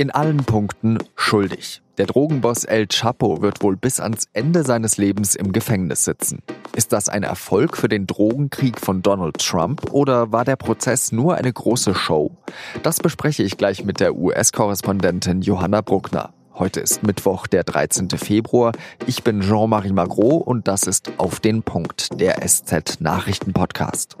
In allen Punkten schuldig. Der Drogenboss El Chapo wird wohl bis ans Ende seines Lebens im Gefängnis sitzen. Ist das ein Erfolg für den Drogenkrieg von Donald Trump oder war der Prozess nur eine große Show? Das bespreche ich gleich mit der US-Korrespondentin Johanna Bruckner. Heute ist Mittwoch, der 13. Februar. Ich bin Jean-Marie Magro und das ist Auf den Punkt, der SZ-Nachrichten-Podcast.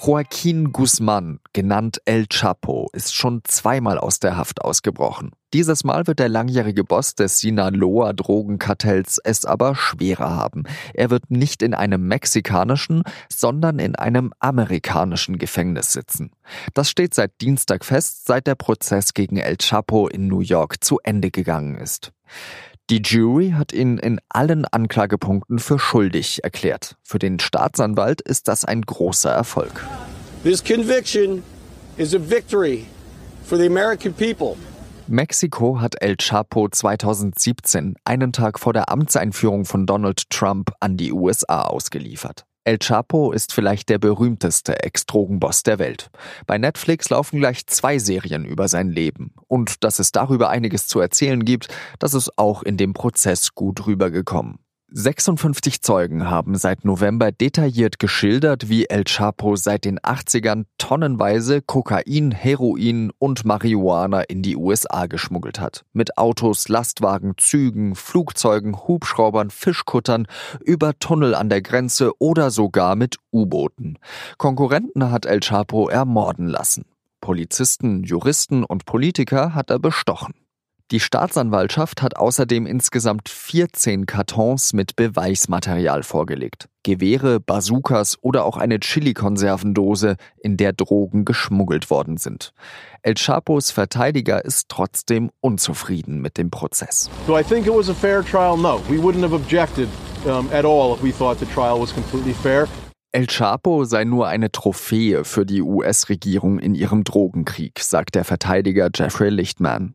Joaquin Guzman, genannt El Chapo, ist schon zweimal aus der Haft ausgebrochen. Dieses Mal wird der langjährige Boss des Sinaloa-Drogenkartells es aber schwerer haben. Er wird nicht in einem mexikanischen, sondern in einem amerikanischen Gefängnis sitzen. Das steht seit Dienstag fest, seit der Prozess gegen El Chapo in New York zu Ende gegangen ist. Die Jury hat ihn in allen Anklagepunkten für schuldig erklärt. Für den Staatsanwalt ist das ein großer Erfolg. This conviction is a victory for the American people. Mexiko hat El Chapo 2017, einen Tag vor der Amtseinführung von Donald Trump, an die USA ausgeliefert. El Chapo ist vielleicht der berühmteste Ex-Drogenboss der Welt. Bei Netflix laufen gleich zwei Serien über sein Leben. Und dass es darüber einiges zu erzählen gibt, das ist auch in dem Prozess gut rübergekommen. 56 Zeugen haben seit November detailliert geschildert, wie El Chapo seit den 80ern tonnenweise Kokain, Heroin und Marihuana in die USA geschmuggelt hat. Mit Autos, Lastwagen, Zügen, Flugzeugen, Hubschraubern, Fischkuttern, über Tunnel an der Grenze oder sogar mit U-Booten. Konkurrenten hat El Chapo ermorden lassen. Polizisten, Juristen und Politiker hat er bestochen. Die Staatsanwaltschaft hat außerdem insgesamt 14 Kartons mit Beweismaterial vorgelegt. Gewehre, Bazookas oder auch eine Chili-Konservendose, in der Drogen geschmuggelt worden sind. El Chapos Verteidiger ist trotzdem unzufrieden mit dem Prozess. Do I think it was a fair trial? No. We wouldn't have objected um, at all if we thought the trial was completely fair. El Chapo sei nur eine Trophäe für die US-Regierung in ihrem Drogenkrieg, sagt der Verteidiger Jeffrey Lichtman.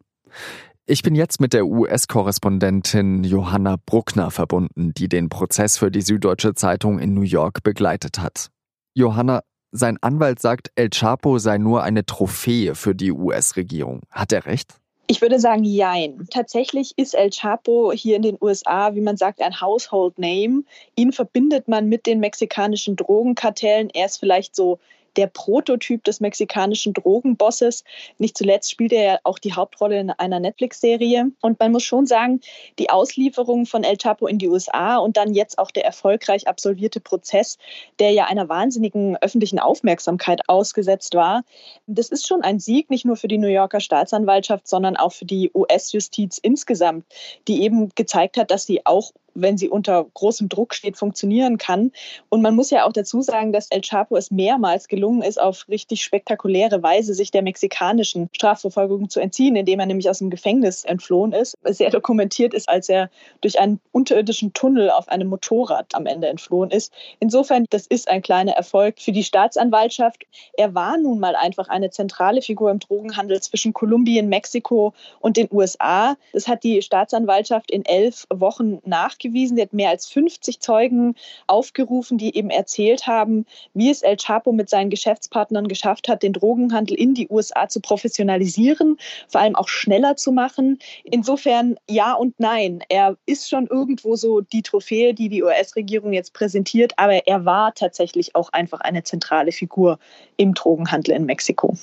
Ich bin jetzt mit der US-Korrespondentin Johanna Bruckner verbunden, die den Prozess für die Süddeutsche Zeitung in New York begleitet hat. Johanna, sein Anwalt sagt, El Chapo sei nur eine Trophäe für die US-Regierung. Hat er recht? Ich würde sagen, jein. Tatsächlich ist El Chapo hier in den USA, wie man sagt, ein Household Name. Ihn verbindet man mit den mexikanischen Drogenkartellen. Er ist vielleicht so der Prototyp des mexikanischen Drogenbosses. Nicht zuletzt spielt er ja auch die Hauptrolle in einer Netflix-Serie. Und man muss schon sagen, die Auslieferung von El Chapo in die USA und dann jetzt auch der erfolgreich absolvierte Prozess, der ja einer wahnsinnigen öffentlichen Aufmerksamkeit ausgesetzt war, das ist schon ein Sieg, nicht nur für die New Yorker Staatsanwaltschaft, sondern auch für die US-Justiz insgesamt, die eben gezeigt hat, dass sie auch wenn sie unter großem Druck steht, funktionieren kann. Und man muss ja auch dazu sagen, dass El Chapo es mehrmals gelungen ist, auf richtig spektakuläre Weise sich der mexikanischen Strafverfolgung zu entziehen, indem er nämlich aus dem Gefängnis entflohen ist. Sehr dokumentiert ist, als er durch einen unterirdischen Tunnel auf einem Motorrad am Ende entflohen ist. Insofern, das ist ein kleiner Erfolg für die Staatsanwaltschaft. Er war nun mal einfach eine zentrale Figur im Drogenhandel zwischen Kolumbien, Mexiko und den USA. Das hat die Staatsanwaltschaft in elf Wochen nach nachgewiesen. Sie hat mehr als 50 Zeugen aufgerufen, die eben erzählt haben, wie es El Chapo mit seinen Geschäftspartnern geschafft hat, den Drogenhandel in die USA zu professionalisieren, vor allem auch schneller zu machen. Insofern ja und nein. Er ist schon irgendwo so die Trophäe, die die US-Regierung jetzt präsentiert, aber er war tatsächlich auch einfach eine zentrale Figur im Drogenhandel in Mexiko.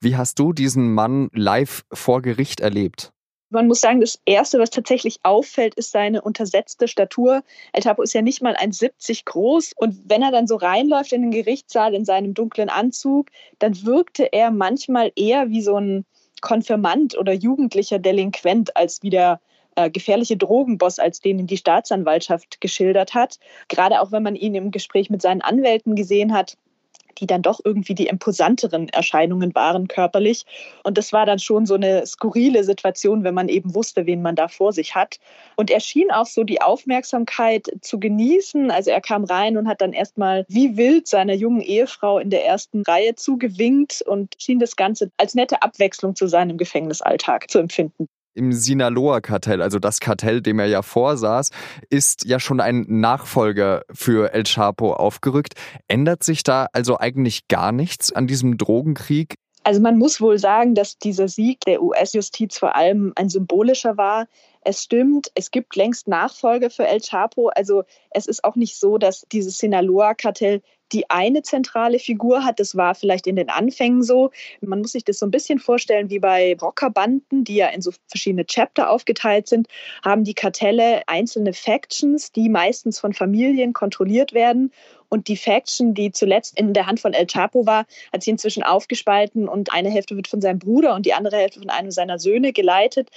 Wie hast du diesen Mann live vor Gericht erlebt? Man muss sagen, das Erste, was tatsächlich auffällt, ist seine untersetzte Statur. El Chapo ist ja nicht mal 1,70 groß. Und wenn er dann so reinläuft in den Gerichtssaal in seinem dunklen Anzug, dann wirkte er manchmal eher wie so ein Konfirmand oder jugendlicher Delinquent als wie der äh, gefährliche Drogenboss, als den die Staatsanwaltschaft geschildert hat. Gerade auch wenn man ihn im Gespräch mit seinen Anwälten gesehen hat, die dann doch irgendwie die imposanteren Erscheinungen waren körperlich. Und das war dann schon so eine skurrile Situation, wenn man eben wusste, wen man da vor sich hat. Und er schien auch so die Aufmerksamkeit zu genießen. Also er kam rein und hat dann erstmal wie wild seiner jungen Ehefrau in der ersten Reihe zugewinkt und schien das Ganze als nette Abwechslung zu seinem Gefängnisalltag zu empfinden im Sinaloa-Kartell, also das Kartell, dem er ja vorsaß, ist ja schon ein Nachfolger für El Chapo aufgerückt. Ändert sich da also eigentlich gar nichts an diesem Drogenkrieg? Also man muss wohl sagen, dass dieser Sieg der US-Justiz vor allem ein symbolischer war. Es stimmt, es gibt längst Nachfolge für El Chapo. Also es ist auch nicht so, dass dieses Sinaloa-Kartell die eine zentrale Figur hat. Das war vielleicht in den Anfängen so. Man muss sich das so ein bisschen vorstellen wie bei Rockerbanden, die ja in so verschiedene Chapter aufgeteilt sind, haben die Kartelle einzelne Factions, die meistens von Familien kontrolliert werden. Und die Faction, die zuletzt in der Hand von El Chapo war, hat sich inzwischen aufgespalten und eine Hälfte wird von seinem Bruder und die andere Hälfte von einem seiner Söhne geleitet.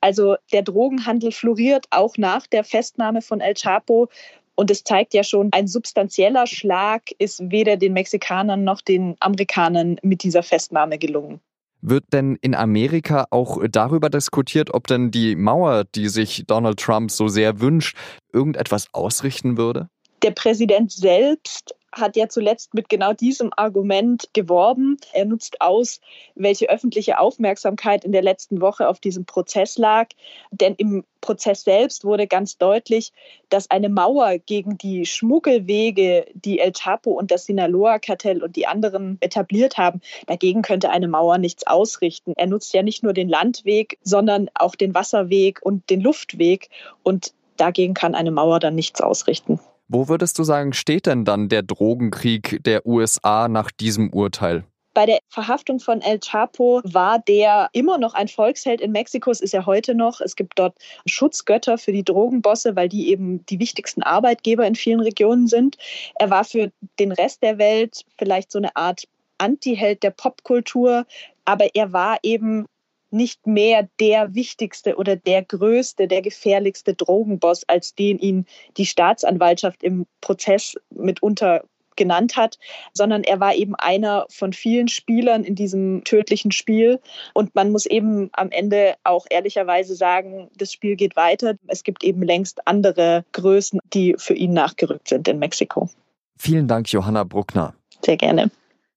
Also der Drogenhandel floriert auch nach der Festnahme von El Chapo. Und es zeigt ja schon, ein substanzieller Schlag ist weder den Mexikanern noch den Amerikanern mit dieser Festnahme gelungen. Wird denn in Amerika auch darüber diskutiert, ob denn die Mauer, die sich Donald Trump so sehr wünscht, irgendetwas ausrichten würde? Der Präsident selbst hat ja zuletzt mit genau diesem Argument geworben. Er nutzt aus, welche öffentliche Aufmerksamkeit in der letzten Woche auf diesem Prozess lag. Denn im Prozess selbst wurde ganz deutlich, dass eine Mauer gegen die Schmuggelwege, die El Chapo und das Sinaloa-Kartell und die anderen etabliert haben, dagegen könnte eine Mauer nichts ausrichten. Er nutzt ja nicht nur den Landweg, sondern auch den Wasserweg und den Luftweg. Und dagegen kann eine Mauer dann nichts ausrichten. Wo würdest du sagen, steht denn dann der Drogenkrieg der USA nach diesem Urteil? Bei der Verhaftung von El Chapo war der immer noch ein Volksheld in Mexiko. Es ist er heute noch. Es gibt dort Schutzgötter für die Drogenbosse, weil die eben die wichtigsten Arbeitgeber in vielen Regionen sind. Er war für den Rest der Welt vielleicht so eine Art Anti-Held der Popkultur, aber er war eben nicht mehr der wichtigste oder der größte, der gefährlichste Drogenboss, als den ihn die Staatsanwaltschaft im Prozess mitunter genannt hat, sondern er war eben einer von vielen Spielern in diesem tödlichen Spiel. Und man muss eben am Ende auch ehrlicherweise sagen, das Spiel geht weiter. Es gibt eben längst andere Größen, die für ihn nachgerückt sind in Mexiko. Vielen Dank, Johanna Bruckner. Sehr gerne.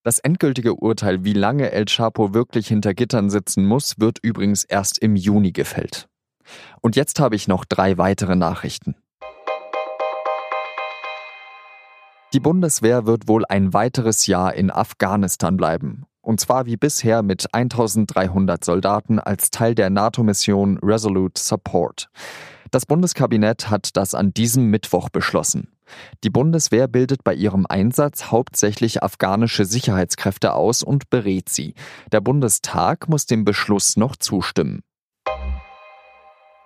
Das endgültige Urteil, wie lange El Chapo wirklich hinter Gittern sitzen muss, wird übrigens erst im Juni gefällt. Und jetzt habe ich noch drei weitere Nachrichten. Die Bundeswehr wird wohl ein weiteres Jahr in Afghanistan bleiben. Und zwar wie bisher mit 1300 Soldaten als Teil der NATO-Mission Resolute Support. Das Bundeskabinett hat das an diesem Mittwoch beschlossen. Die Bundeswehr bildet bei ihrem Einsatz hauptsächlich afghanische Sicherheitskräfte aus und berät sie. Der Bundestag muss dem Beschluss noch zustimmen.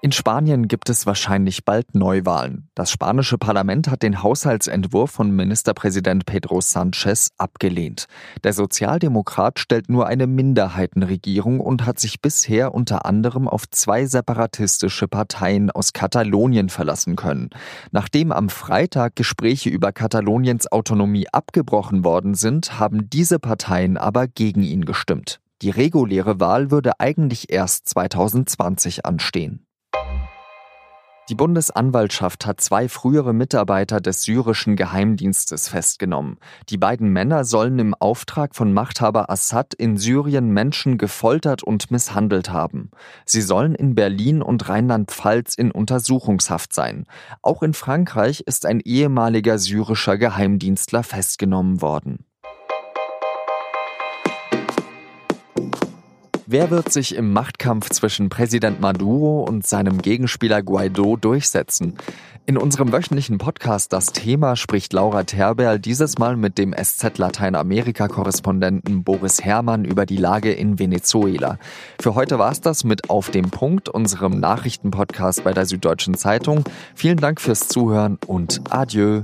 In Spanien gibt es wahrscheinlich bald Neuwahlen. Das spanische Parlament hat den Haushaltsentwurf von Ministerpräsident Pedro Sanchez abgelehnt. Der Sozialdemokrat stellt nur eine Minderheitenregierung und hat sich bisher unter anderem auf zwei separatistische Parteien aus Katalonien verlassen können. Nachdem am Freitag Gespräche über Kataloniens Autonomie abgebrochen worden sind, haben diese Parteien aber gegen ihn gestimmt. Die reguläre Wahl würde eigentlich erst 2020 anstehen. Die Bundesanwaltschaft hat zwei frühere Mitarbeiter des syrischen Geheimdienstes festgenommen. Die beiden Männer sollen im Auftrag von Machthaber Assad in Syrien Menschen gefoltert und misshandelt haben. Sie sollen in Berlin und Rheinland-Pfalz in Untersuchungshaft sein. Auch in Frankreich ist ein ehemaliger syrischer Geheimdienstler festgenommen worden. Wer wird sich im Machtkampf zwischen Präsident Maduro und seinem Gegenspieler Guaido durchsetzen? In unserem wöchentlichen Podcast Das Thema spricht Laura Terberl dieses Mal mit dem SZ Lateinamerika-Korrespondenten Boris Herrmann über die Lage in Venezuela. Für heute war es das mit Auf dem Punkt, unserem Nachrichtenpodcast bei der Süddeutschen Zeitung. Vielen Dank fürs Zuhören und adieu.